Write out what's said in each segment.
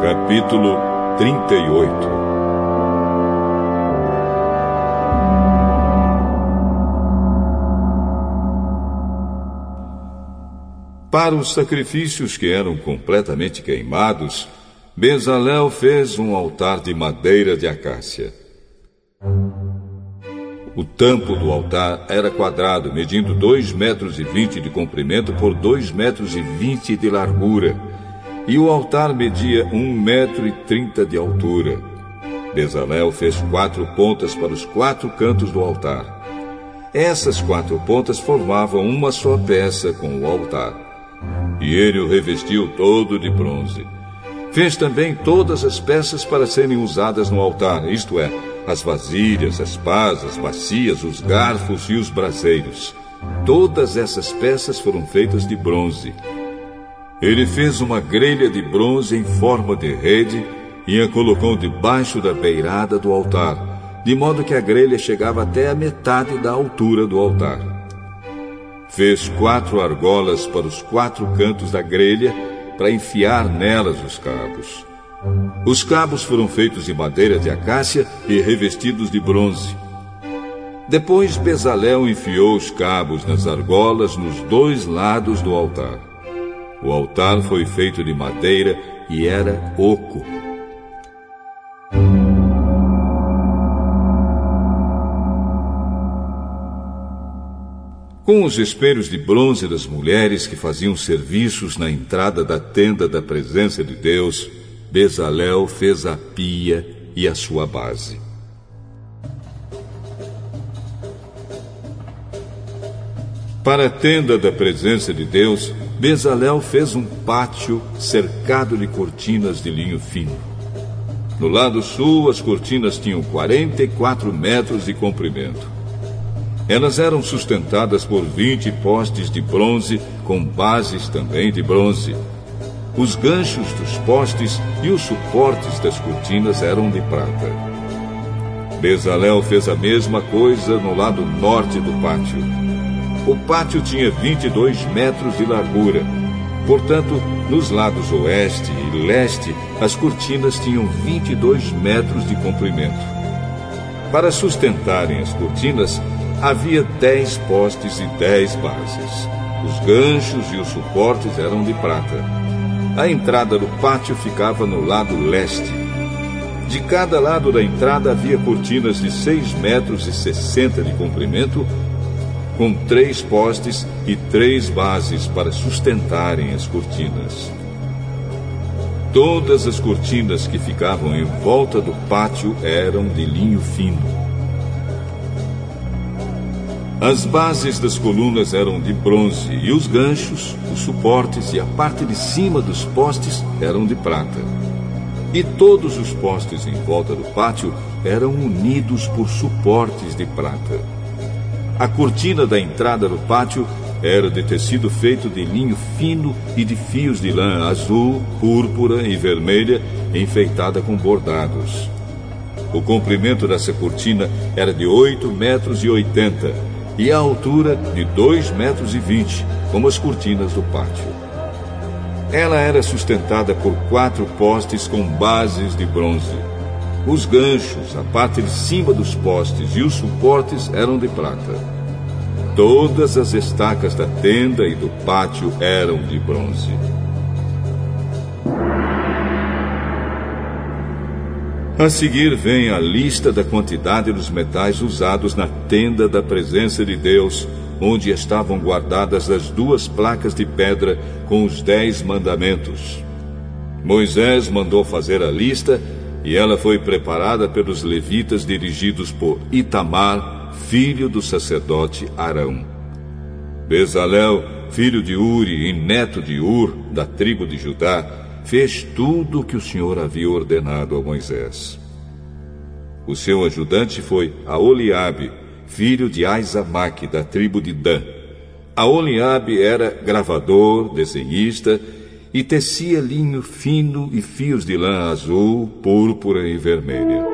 Capítulo 38 Para os sacrifícios que eram completamente queimados, Bezalel fez um altar de madeira de acácia. O tampo do altar era quadrado, medindo 2 metros e 20 de comprimento por 2 metros e 20 de largura, e o altar media 1 metro e 30 de altura. Bezalel fez quatro pontas para os quatro cantos do altar. Essas quatro pontas formavam uma só peça com o altar. E ele o revestiu todo de bronze. Fez também todas as peças para serem usadas no altar, isto é, as vasilhas, as pás, as bacias, os garfos e os braseiros. Todas essas peças foram feitas de bronze. Ele fez uma grelha de bronze em forma de rede e a colocou debaixo da beirada do altar, de modo que a grelha chegava até a metade da altura do altar. Fez quatro argolas para os quatro cantos da grelha para enfiar nelas os cabos. Os cabos foram feitos de madeira de acácia e revestidos de bronze. Depois Bezalel enfiou os cabos nas argolas nos dois lados do altar. O altar foi feito de madeira e era oco. Com os espelhos de bronze das mulheres que faziam serviços na entrada da tenda da presença de Deus, Bezalel fez a pia e a sua base. Para a tenda da presença de Deus, Bezalel fez um pátio cercado de cortinas de linho fino. No lado sul, as cortinas tinham 44 metros de comprimento. Elas eram sustentadas por 20 postes de bronze, com bases também de bronze. Os ganchos dos postes e os suportes das cortinas eram de prata. Bezalel fez a mesma coisa no lado norte do pátio. O pátio tinha 22 metros de largura. Portanto, nos lados oeste e leste, as cortinas tinham 22 metros de comprimento. Para sustentarem as cortinas, havia dez postes e dez bases. Os ganchos e os suportes eram de prata. A entrada do pátio ficava no lado leste. De cada lado da entrada havia cortinas de seis metros e sessenta de comprimento, com três postes e três bases para sustentarem as cortinas. Todas as cortinas que ficavam em volta do pátio eram de linho fino. As bases das colunas eram de bronze e os ganchos, os suportes e a parte de cima dos postes eram de prata. E todos os postes em volta do pátio eram unidos por suportes de prata. A cortina da entrada do pátio era de tecido feito de linho fino e de fios de lã azul, púrpura e vermelha enfeitada com bordados. O comprimento dessa cortina era de 8 metros e 80 e a altura de 2 metros e 20, como as cortinas do pátio. Ela era sustentada por quatro postes com bases de bronze. Os ganchos, a parte de cima dos postes e os suportes eram de prata. Todas as estacas da tenda e do pátio eram de bronze. A seguir vem a lista da quantidade dos metais usados na tenda da presença de Deus, onde estavam guardadas as duas placas de pedra com os dez mandamentos. Moisés mandou fazer a lista e ela foi preparada pelos levitas dirigidos por Itamar, filho do sacerdote Arão. Bezalel, filho de Uri e neto de Ur, da tribo de Judá, fez tudo o que o Senhor havia ordenado a Moisés. O seu ajudante foi Aoliabe, filho de Aizamaque, da tribo de Dan. Aoliabe era gravador, desenhista e tecia linho fino e fios de lã azul, púrpura e vermelha.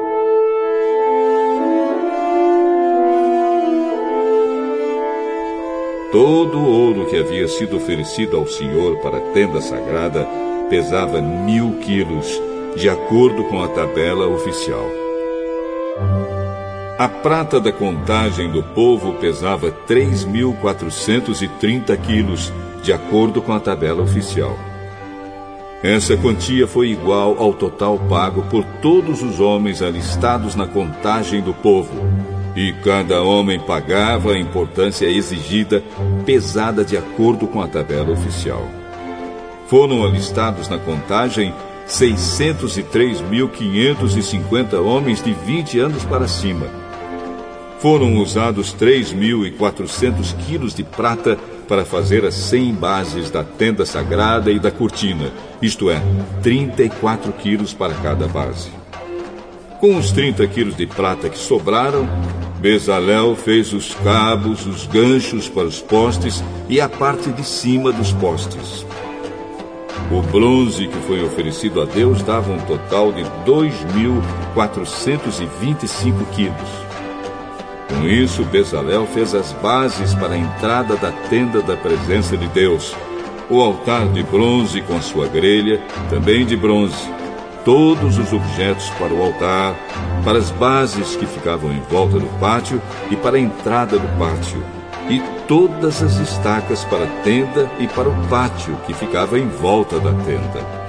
Todo o ouro que havia sido oferecido ao Senhor para a tenda sagrada pesava mil quilos, de acordo com a tabela oficial. A prata da contagem do povo pesava 3.430 quilos, de acordo com a tabela oficial. Essa quantia foi igual ao total pago por todos os homens alistados na contagem do povo, e cada homem pagava a importância exigida, pesada de acordo com a tabela oficial. Foram alistados na contagem 603.550 homens de 20 anos para cima. Foram usados 3.400 quilos de prata para fazer as 100 bases da tenda sagrada e da cortina, isto é, 34 quilos para cada base. Com os 30 quilos de prata que sobraram, Bezalel fez os cabos, os ganchos para os postes e a parte de cima dos postes. O bronze que foi oferecido a Deus dava um total de 2.425 quilos. Com isso, Bezalel fez as bases para a entrada da tenda da presença de Deus, o altar de bronze com sua grelha, também de bronze, todos os objetos para o altar, para as bases que ficavam em volta do pátio e para a entrada do pátio, e todas as estacas para a tenda e para o pátio que ficava em volta da tenda.